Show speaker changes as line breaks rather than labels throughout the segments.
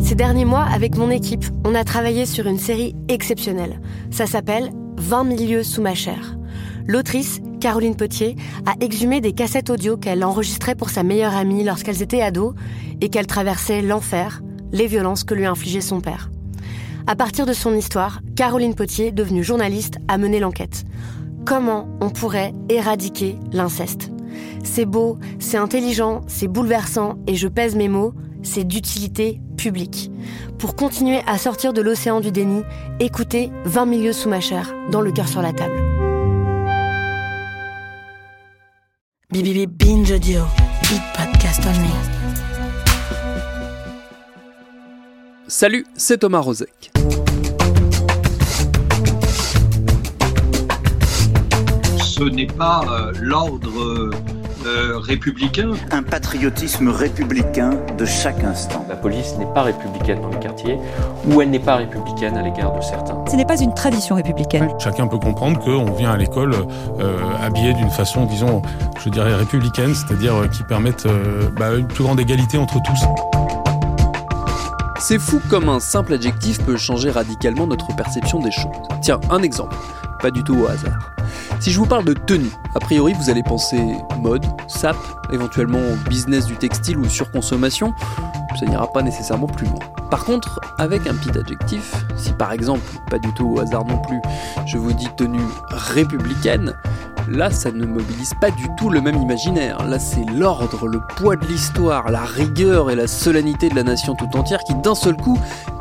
Ces derniers mois, avec mon équipe, on a travaillé sur une série exceptionnelle. Ça s'appelle 20 milieux sous ma chair. L'autrice, Caroline Potier, a exhumé des cassettes audio qu'elle enregistrait pour sa meilleure amie lorsqu'elles étaient ados et qu'elle traversait l'enfer, les violences que lui infligeait son père. À partir de son histoire, Caroline Potier, devenue journaliste, a mené l'enquête. Comment on pourrait éradiquer l'inceste? C'est beau, c'est intelligent, c'est bouleversant et je pèse mes mots, c'est d'utilité publique. Pour continuer à sortir de l'océan du déni, écoutez 20 milieux sous ma chair, dans le cœur sur la table.
BBB Binge Audio, Big Podcast on Me.
Salut, c'est Thomas Rozek.
Ce n'est pas euh, l'ordre euh, républicain.
Un patriotisme républicain de chaque instant.
La police n'est pas républicaine dans le quartier, ou elle n'est pas républicaine à l'égard de certains.
Ce n'est pas une tradition républicaine.
Chacun peut comprendre qu'on vient à l'école euh, habillé d'une façon, disons, je dirais républicaine, c'est-à-dire euh, qui permette euh, bah, une plus grande égalité entre tous.
C'est fou comme un simple adjectif peut changer radicalement notre perception des choses. Tiens, un exemple, pas du tout au hasard. Si je vous parle de tenue, a priori vous allez penser mode, sap, éventuellement business du textile ou surconsommation, ça n'ira pas nécessairement plus loin. Par contre, avec un petit adjectif, si par exemple, pas du tout au hasard non plus, je vous dis tenue républicaine, là ça ne mobilise pas du tout le même imaginaire. Là c'est l'ordre, le poids de l'histoire, la rigueur et la solennité de la nation tout entière qui d'un seul coup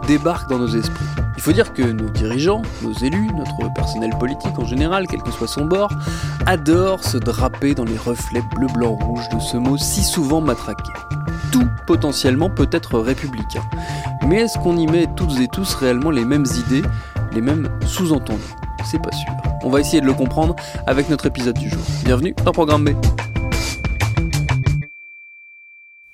débarquent dans nos esprits. Il faut dire que nos dirigeants, nos élus, notre personnel politique en général, quel que soit son bord, adorent se draper dans les reflets bleu, blanc, rouge de ce mot si souvent matraqué. Tout potentiellement peut être républicain. Mais est-ce qu'on y met toutes et tous réellement les mêmes idées, les mêmes sous-entendus? C'est pas sûr. On va essayer de le comprendre avec notre épisode du jour. Bienvenue dans Programme B.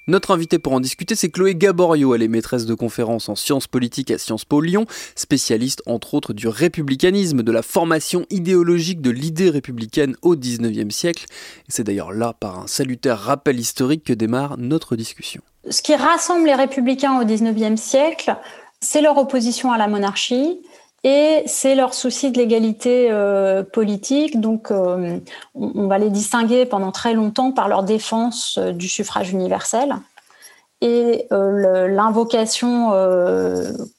Notre invitée pour en discuter, c'est Chloé Gaborio. Elle est maîtresse de conférences en sciences politiques à Sciences Po Lyon, spécialiste entre autres du républicanisme, de la formation idéologique de l'idée républicaine au XIXe siècle. C'est d'ailleurs là, par un salutaire rappel historique, que démarre notre discussion.
Ce qui rassemble les républicains au XIXe siècle, c'est leur opposition à la monarchie, et c'est leur souci de l'égalité euh, politique. Donc, euh, on, va les distinguer pendant très longtemps par leur défense euh, du suffrage universel et l'invocation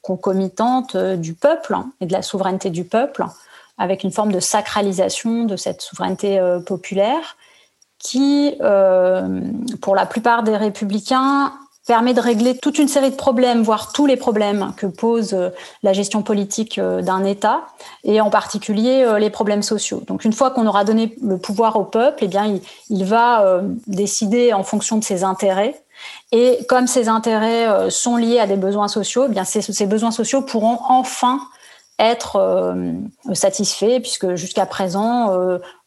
concomitante du peuple hein, et de la souveraineté du peuple, avec une forme de sacralisation de cette souveraineté populaire qui, pour la plupart des républicains, permet de régler toute une série de problèmes, voire tous les problèmes que pose euh, la gestion politique euh, d'un État, et en particulier euh, les problèmes sociaux. Donc une fois qu'on aura donné le pouvoir au peuple, eh bien il, va décider en fonction de ses intérêts. Et comme ces intérêts sont liés à des besoins sociaux, eh bien ces, besoins sociaux pourront enfin être satisfaits, puisque jusqu'à présent,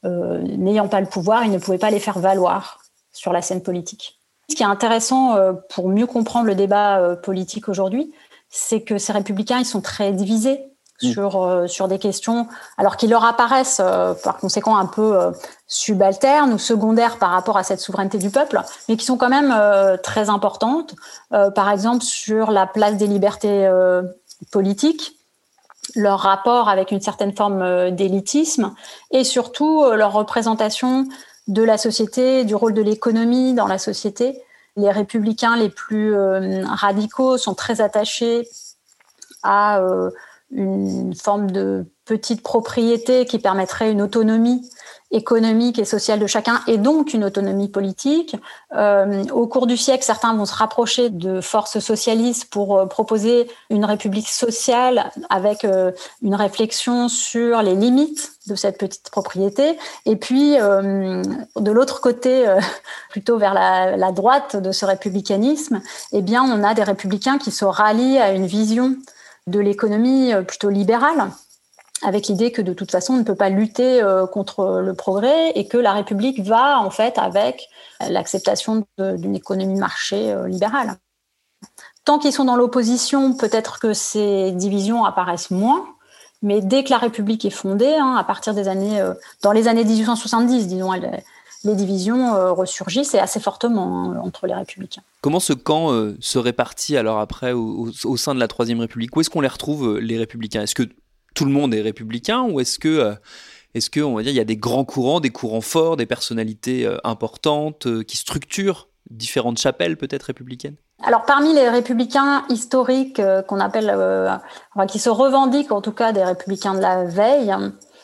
n'ayant pas le pouvoir, ils ne pouvaient pas les faire valoir sur la scène politique. Ce qui est intéressant euh, pour mieux comprendre le débat euh, politique aujourd'hui, c'est que ces républicains, ils sont très divisés mmh. sur, euh, sur des questions, alors qu'ils leur apparaissent par conséquent un peu subalternes ou secondaires par rapport à cette souveraineté du peuple, mais qui sont quand même très importantes. Par exemple, sur la place des libertés politiques, leur rapport avec une certaine forme d'élitisme et surtout leur représentation de la société, du rôle de l'économie dans la société. Les républicains les plus euh, radicaux sont très attachés à euh, une forme de petite propriété qui permettrait une autonomie économique et sociale de chacun et donc une autonomie politique. Euh, au cours du siècle, certains vont se rapprocher de forces socialistes pour euh, proposer une république sociale avec euh, une réflexion sur les limites de cette petite propriété. Et puis, de l'autre côté, plutôt vers la, la, droite de ce républicanisme, eh bien, on a des républicains qui se rallient à une vision de l'économie plutôt libérale avec l'idée que de toute façon on ne peut pas lutter euh, contre le progrès et que la République va en fait avec l'acceptation d'une économie marché euh, libérale. Tant qu'ils sont dans l'opposition, peut-être que ces divisions apparaissent moins, mais dès que la République est fondée, hein, à partir des années, euh, dans les années 1870, disons, les divisions ressurgissent et assez fortement hein, entre les républicains.
Comment ce camp se répartit alors après au, au sein de la Troisième République? Où est-ce qu'on les retrouve, les républicains? Est-ce que tout le monde est républicain ou est-ce que euh, est-ce que on va dire il y a des grands courants, des courants forts, des personnalités euh, importantes euh, qui structurent différentes chapelles peut-être républicaines?
Alors parmi les républicains historiques qu'on appelle, qui se revendiquent en tout cas des républicains de la veille,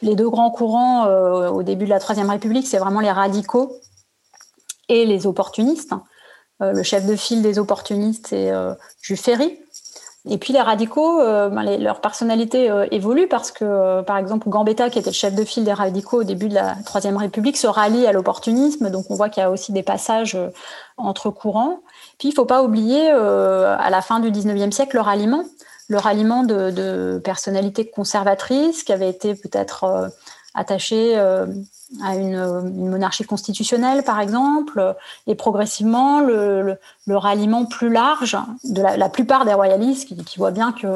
les deux grands courants au début de la Troisième République, c'est vraiment les radicaux et les opportunistes. le chef de file des opportunistes, c'est Jules Ferry, et puis les radicaux, euh, ben, leur personnalité euh, évolue parce que, euh, par exemple, Gambetta, qui était le chef de file des radicaux au début de la Troisième République, se rallie à l'opportunisme. Donc on voit qu'il y a aussi des passages entre courants. Puis il faut pas oublier, à la fin du 19e siècle, le ralliement. Le ralliement de, de personnalités conservatrices qui avaient été peut-être attachées à une, monarchie constitutionnelle, par exemple, et progressivement le, ralliement plus large de la, plupart des royalistes qui, voient bien que,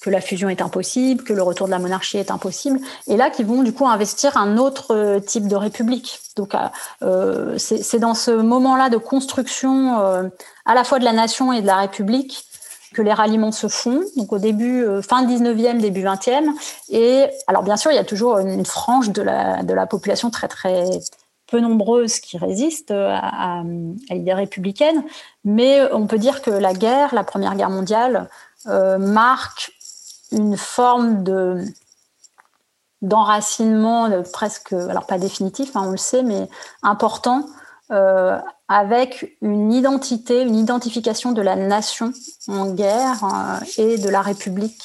que, la fusion est impossible, que le retour de la monarchie est impossible, et là qui vont du coup investir un autre type de république. Donc euh, c'est dans ce moment-là de construction euh, à la fois de la nation et de la république que les ralliements se font, donc au début, euh, fin 19e, début 20e. Et alors, bien sûr, il y a toujours une frange de la, de la population très, très peu nombreuse qui résiste à, à, l'idée républicaine. Mais on peut dire que la guerre, la Première Guerre mondiale, euh, marque une forme de d'enracinement presque, alors pas définitif, hein, on le sait, mais important euh, avec une identité, une identification de la nation en guerre euh, et de la République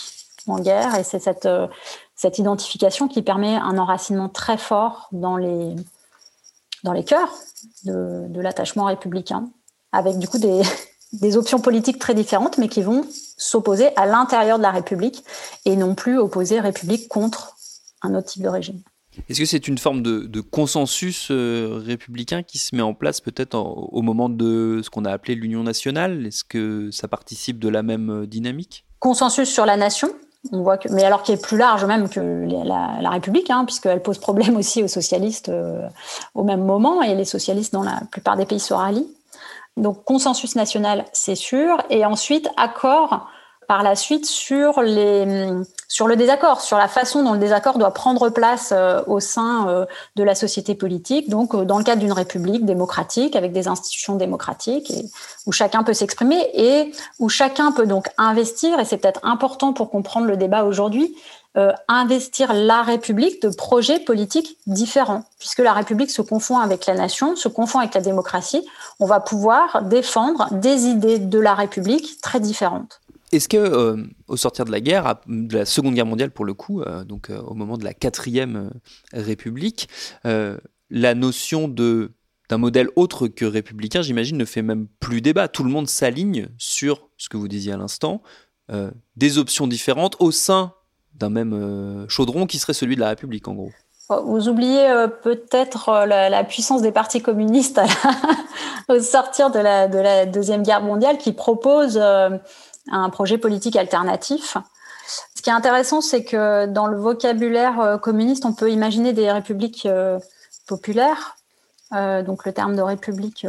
en guerre. Et c'est cette, euh, cette identification qui permet un enracinement très fort dans les, cœurs de, de l'attachement républicain, avec du coup des, des options politiques très différentes, mais qui vont s'opposer à l'intérieur de la République et non plus opposer République contre un autre type de régime.
Est-ce que c'est une forme de, consensus euh, républicain qui se met en place peut-être au moment de ce qu'on a appelé l'Union nationale? Est-ce que ça participe de la même euh, dynamique?
Consensus sur la nation, on voit que, mais alors qui est plus large même que la, République, hein, puisqu'elle pose problème aussi aux socialistes euh, au même moment, et les socialistes dans la plupart des pays se rallient. Donc consensus national, c'est sûr, et ensuite accord par la suite sur les sur le désaccord, sur la façon dont le désaccord doit prendre place euh, au sein euh, de la société politique, donc euh, dans le cadre d'une république démocratique avec des institutions démocratiques et, où chacun peut s'exprimer et où chacun peut donc investir, et c'est peut-être important pour comprendre le débat aujourd'hui, investir la République de projets politiques différents, puisque la République se confond avec la nation, se confond avec la démocratie, on va pouvoir défendre des idées de la République très différentes.
Est-ce que euh, au sortir de la guerre, de la Seconde Guerre mondiale pour le coup, euh, donc euh, au moment de la quatrième République, la notion de d'un modèle autre que républicain, j'imagine, ne fait même plus débat. Tout le monde s'aligne sur ce que vous disiez à l'instant, des options différentes au sein d'un même chaudron qui serait celui de la République, en gros.
Vous oubliez peut-être la, puissance des partis communistes au sortir de la, de la, Deuxième Guerre mondiale qui propose un projet politique alternatif. Ce qui est intéressant, c'est que dans le vocabulaire euh, communiste, on peut imaginer des républiques euh, populaires. Euh, donc le terme de république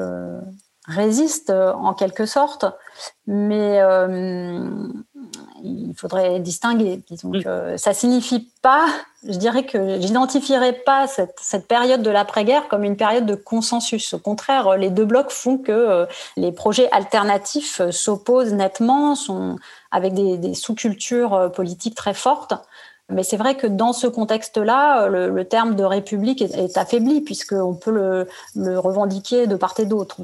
résiste en quelque sorte, mais il faudrait distinguer. Disons que ça signifie pas, je dirais que j'identifierais pas cette, cette, période de l'après-guerre comme une période de consensus. Au contraire, les deux blocs font que euh, les projets alternatifs s'opposent nettement, sont avec des, des sous-cultures euh, politiques très fortes. Mais c'est vrai que dans ce contexte-là, le, terme de république est, affaibli, puisqu'on peut le, le, revendiquer de part et d'autre.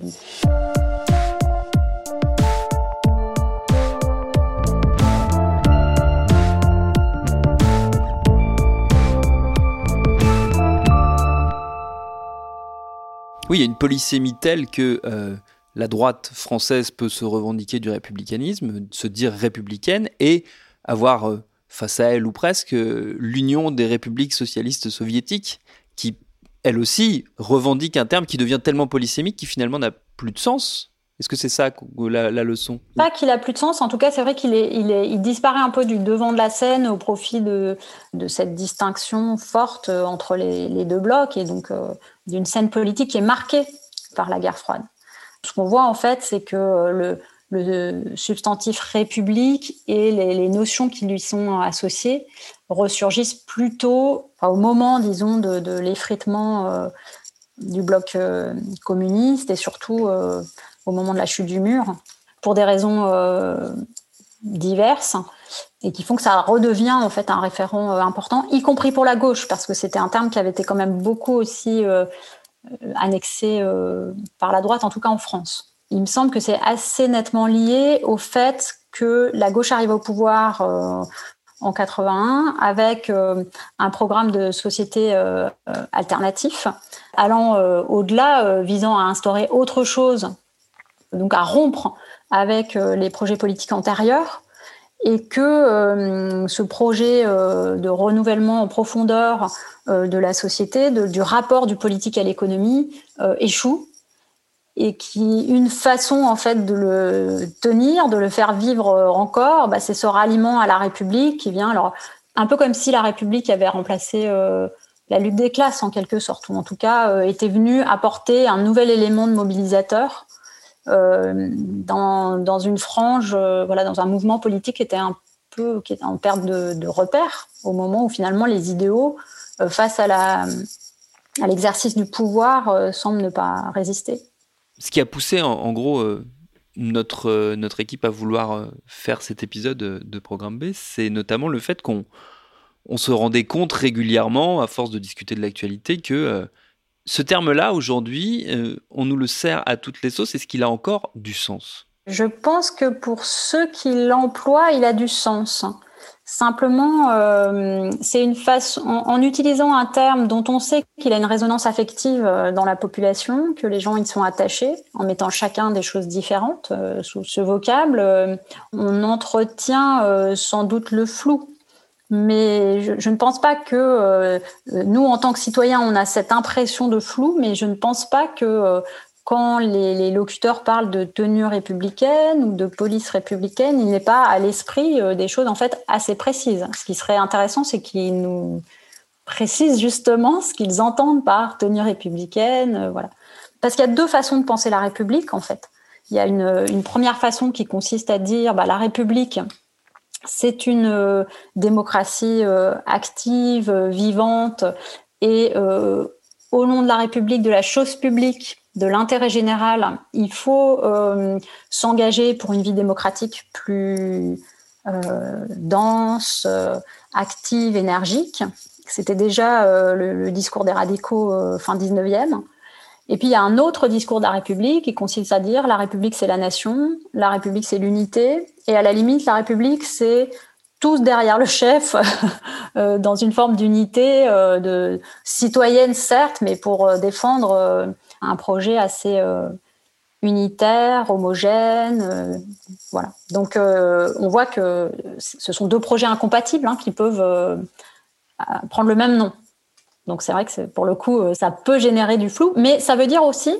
Oui, il y a une polysémie telle que euh, la droite française peut se revendiquer du républicanisme, se dire républicaine et avoir euh, face à elle ou presque euh, l'Union des républiques socialistes soviétiques qui, elle aussi, revendique un terme qui devient tellement polysémique qui finalement n'a plus de sens. Est-ce que c'est ça la, leçon?
Pas qu'il a plus de sens. En tout cas, c'est vrai qu'il disparaît un peu du devant de la scène au profit de, cette distinction forte entre les, les deux blocs et donc d'une scène politique qui est marquée par la guerre froide. Ce qu'on voit en fait, c'est que le, le substantif république et les, notions qui lui sont associées ressurgissent plutôt au moment, disons, de, l'effritement euh, du bloc euh, communiste et surtout euh, au moment de la chute du mur, pour des raisons diverses et qui font que ça redevient en fait un référent important, y compris pour la gauche, parce que c'était un terme qui avait été quand même beaucoup aussi annexé par la droite, en tout cas en France il me semble que c'est assez nettement lié au fait que la gauche arrive au pouvoir euh, en 81 avec euh, un programme de société euh, alternatif allant au-delà, visant à instaurer autre chose, donc à rompre avec les projets politiques antérieurs et que ce projet de renouvellement en profondeur de la société, du rapport du politique à l'économie échoue et qui une façon en fait de le tenir, de le faire vivre encore, bah, c'est ce ralliement à la République qui vient. Alors un peu comme si la République avait remplacé euh, la lutte des classes en quelque sorte, ou en tout cas euh, était venue apporter un nouvel élément de mobilisateur euh, dans, dans, une frange, voilà, dans un mouvement politique qui était un peu qui en perte de, de repères au moment où finalement les idéaux face à la à l'exercice du pouvoir semblent ne pas résister
ce qui a poussé en, gros euh, notre, euh, notre équipe à vouloir euh, faire cet épisode de Programme B, c'est notamment le fait qu'on on se rendait compte régulièrement, à force de discuter de l'actualité, que ce terme-là, aujourd'hui, on nous le sert à toutes les sauces. Est-ce qu'il a encore du sens
Je pense que pour ceux qui l'emploient, il a du sens. Simplement, euh, c'est une façon, en, utilisant un terme dont on sait qu'il a une résonance affective euh, dans la population, que les gens y sont attachés, en mettant chacun des choses différentes euh, sous ce vocable, on entretient sans doute le flou. Mais je, je, ne pense pas que nous, en tant que citoyens, on a cette impression de flou, mais je ne pense pas que quand les, locuteurs parlent de tenue républicaine ou de police républicaine, il n'est pas à l'esprit euh, des choses en fait assez précises. Ce qui serait intéressant, c'est qu'ils nous précisent justement ce qu'ils entendent par tenue républicaine, euh, voilà. Parce qu'il y a deux façons de penser la République en fait. Il y a une, première façon qui consiste à dire bah, la République, c'est une euh, démocratie active, vivante, et au nom de la République, de la chose publique, de l'intérêt général, il faut euh, s'engager pour une vie démocratique plus euh, dense, euh, active, énergique. C'était déjà le, discours des radicaux fin 19e. Et puis il y a un autre discours de la République qui consiste à dire la République c'est la nation, la République c'est l'unité, et à la limite la République c'est tous derrière le chef, dans une forme d'unité de citoyenne certes, mais pour défendre un projet assez euh, unitaire, homogène. Euh, voilà. Donc, euh, on voit que ce sont deux projets incompatibles hein, qui peuvent prendre le même nom. Donc, c'est vrai que pour le coup, ça peut générer du flou, mais ça veut dire aussi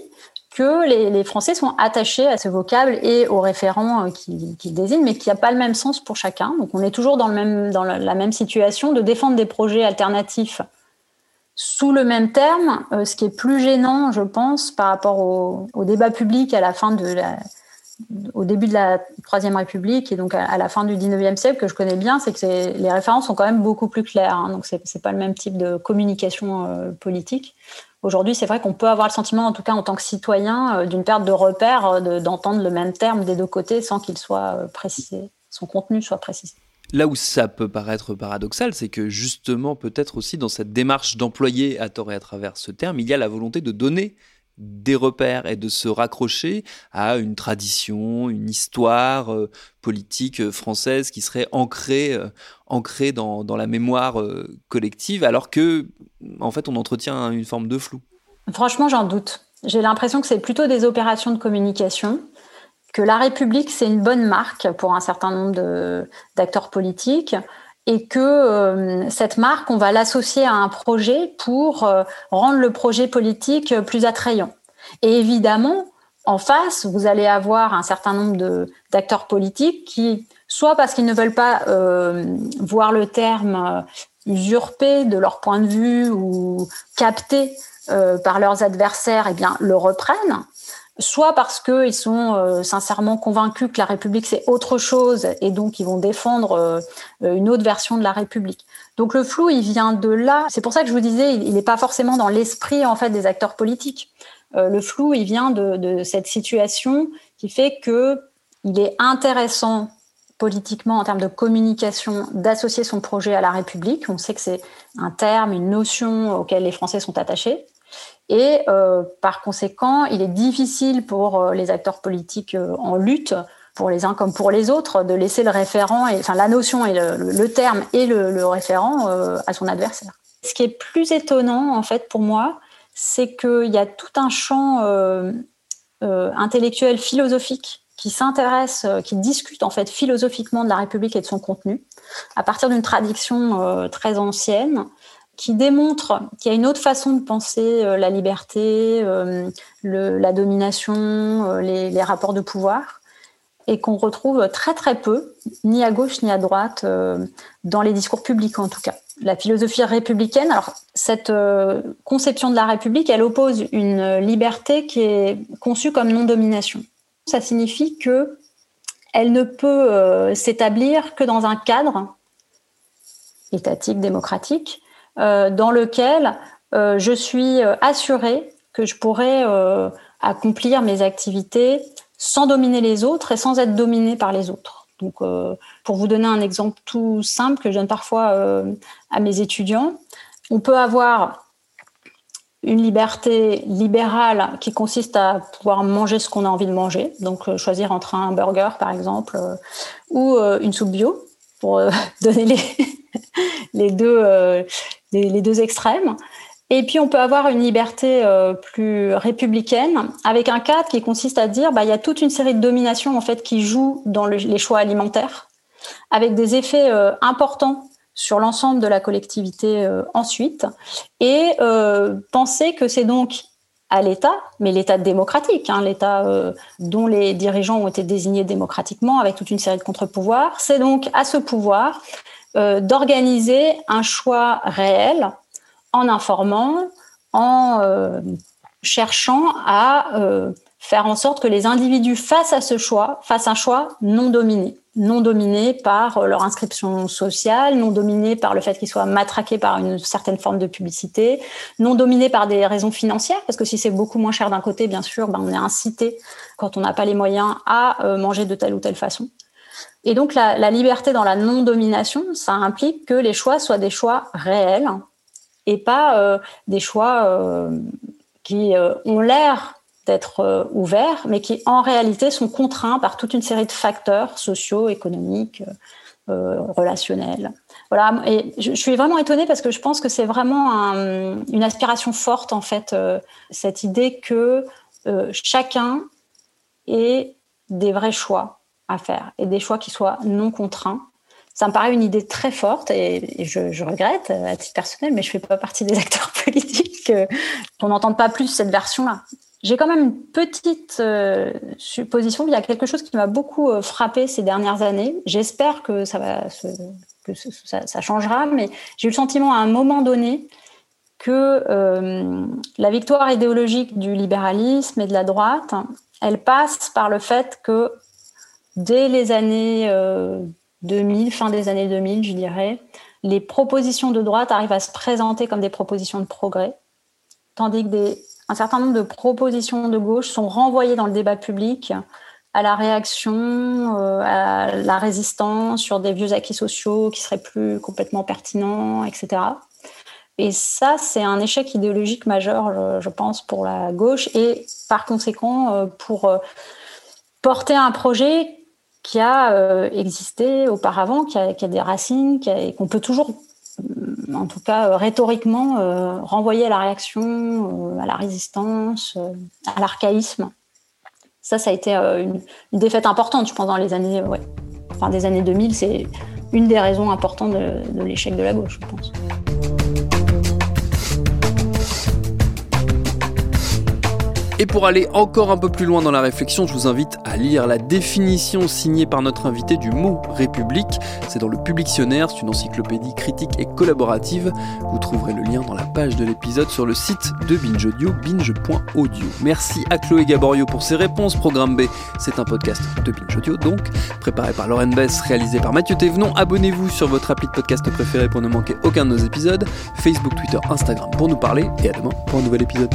que les, Français sont attachés à ce vocable et aux référents qui, qui désignent, mais qui n'a pas le même sens pour chacun. Donc, on est toujours dans la même situation de défendre des projets alternatifs sous le même terme, euh, ce qui est plus gênant, je pense, par rapport au, débat public à la fin de la, au début de la Troisième République et donc à, la fin du XIXe siècle, que je connais bien, c'est que les références sont quand même beaucoup plus claires. Hein, donc, c'est n'est pas le même type de communication euh, politique. Aujourd'hui, c'est vrai qu'on peut avoir le sentiment, en tout cas en tant que citoyen, euh, d'une perte de repères, d'entendre le même terme des deux côtés sans qu'il soit précisé, son contenu soit précisé.
Là où ça peut paraître paradoxal, c'est que justement, peut-être aussi dans cette démarche d'employer à tort et à travers ce terme, il y a la volonté de donner des repères et de se raccrocher à une tradition, une histoire euh, politique euh, française qui serait ancrée, euh, ancrée dans, dans, la mémoire collective, alors que, en fait, on entretient une forme de flou.
Franchement, j'en doute. J'ai l'impression que c'est plutôt des opérations de communication, que la République, c'est une bonne marque pour un certain nombre d'acteurs politiques, et que euh, cette marque, on va l'associer à un projet pour euh, rendre le projet politique plus attrayant. Et évidemment, en face, vous allez avoir un certain nombre d'acteurs politiques qui, soit parce qu'ils ne veulent pas euh, voir le terme usurpé de leur point de vue ou capté par leurs adversaires, eh bien, le reprennent soit parce qu'ils sont euh, sincèrement convaincus que la République c'est autre chose et donc ils vont défendre euh, une autre version de la République. Donc le flou, il vient de là. C'est pour ça que je vous disais, il n'est pas forcément dans l'esprit en fait des acteurs politiques. Euh, le flou, il vient de, de, cette situation qui fait que il est intéressant politiquement en termes de communication d'associer son projet à la République. On sait que c'est un terme, une notion auquel les Français sont attachés. Et euh, par conséquent, il est difficile pour euh, les acteurs politiques euh, en lutte, pour les uns comme pour les autres, de laisser le référent, enfin la notion et le, terme et le, référent à son adversaire. Ce qui est plus étonnant, en fait, pour moi, c'est qu'il y a tout un champ intellectuel philosophique qui s'intéresse, qui discute en fait philosophiquement de la République et de son contenu, à partir d'une tradition très ancienne, qui démontre qu'il y a une autre façon de penser euh, la liberté, euh, la domination, euh, les, rapports de pouvoir, et qu'on retrouve très très peu, ni à gauche ni à droite, dans les discours publics en tout cas. La philosophie républicaine, alors cette conception de la République, elle oppose une liberté qui est conçue comme non-domination. Ça signifie que elle ne peut s'établir que dans un cadre étatique, démocratique, dans lequel euh, je suis euh, assurée que je pourrais accomplir mes activités sans dominer les autres et sans être dominée par les autres. Donc, pour vous donner un exemple tout simple que je donne parfois à mes étudiants, on peut avoir une liberté libérale qui consiste à pouvoir manger ce qu'on a envie de manger, donc choisir entre un burger par exemple ou une soupe bio pour donner les deux les, deux extrêmes. Et puis on peut avoir une liberté euh, plus républicaine avec un cadre qui consiste à dire bah y a toute une série de dominations en fait qui jouent dans les choix alimentaires avec des effets euh, importants sur l'ensemble de la collectivité euh, ensuite et penser que c'est donc à l'État, mais l'État démocratique, hein, l'État dont les dirigeants ont été désignés démocratiquement avec toute une série de contre-pouvoirs, c'est donc à ce pouvoir euh, d'organiser un choix réel en informant, en euh, cherchant à euh, faire en sorte que les individus face à ce choix fassent un choix non dominé, non dominé par leur inscription sociale, non dominé par le fait qu'ils soient matraqués par une certaine forme de publicité, non dominé par des raisons financières, parce que si c'est beaucoup moins cher d'un côté, bien sûr, ben on est incité quand on n'a pas les moyens à manger de telle ou telle façon. Et donc la, liberté dans la non-domination, ça implique que les choix soient des choix réels et pas euh, des choix euh, qui euh, ont l'air d'être ouverts, mais qui en réalité sont contraints par toute une série de facteurs sociaux, économiques, relationnels. Voilà. Et je, suis vraiment étonnée parce que je pense que c'est vraiment une aspiration forte en fait, cette idée que chacun ait des vrais choix à faire et des choix qui soient non contraints. Ça me paraît une idée très forte et, je, regrette à titre personnel, mais je ne fais pas partie des acteurs politiques qu'on n'entende pas plus cette version-là. J'ai quand même une petite euh, supposition. Il y a quelque chose qui m'a beaucoup euh, frappé ces dernières années. J'espère que ça va que ça, changera, mais j'ai eu le sentiment à un moment donné que euh, la victoire idéologique du libéralisme et de la droite, elle passe par le fait que dès les années 2000, euh, fin des années 2000, je dirais, les propositions de droite arrivent à se présenter comme des propositions de progrès, tandis que des, un certain nombre de propositions de gauche sont renvoyées dans le débat public à la réaction, à la résistance sur des vieux acquis sociaux qui seraient plus complètement pertinents, etc. Et ça, c'est un échec idéologique majeur, je, pense, pour la gauche et par conséquent euh, pour euh, porter un projet qui a euh, existé auparavant, qui a, des racines, qu'on peut toujours, en tout cas rhétoriquement, renvoyer à la réaction, à la résistance, à l'archaïsme. Ça, ça a été une, défaite importante, je pense, dans les années, ouais, des années 2000. C'est une des raisons importantes de l'échec de la gauche, je pense.
Et pour aller encore un peu plus loin dans la réflexion, je vous invite à lire la définition signée par notre invité du mot République. C'est dans le Publictionnaire, c'est une encyclopédie critique et collaborative. Vous trouverez le lien dans la page de l'épisode sur le site de Binge Audio, binge.audio. Merci à Chloé Gaborio pour ses réponses. Programme B, c'est un podcast de Binge Audio, donc préparé par Lauren Bess, réalisé par Mathieu Thévenon. Abonnez-vous sur votre appli de podcast préféré pour ne manquer aucun de nos épisodes. Facebook, Twitter, Instagram pour nous parler. Et à demain pour un nouvel épisode.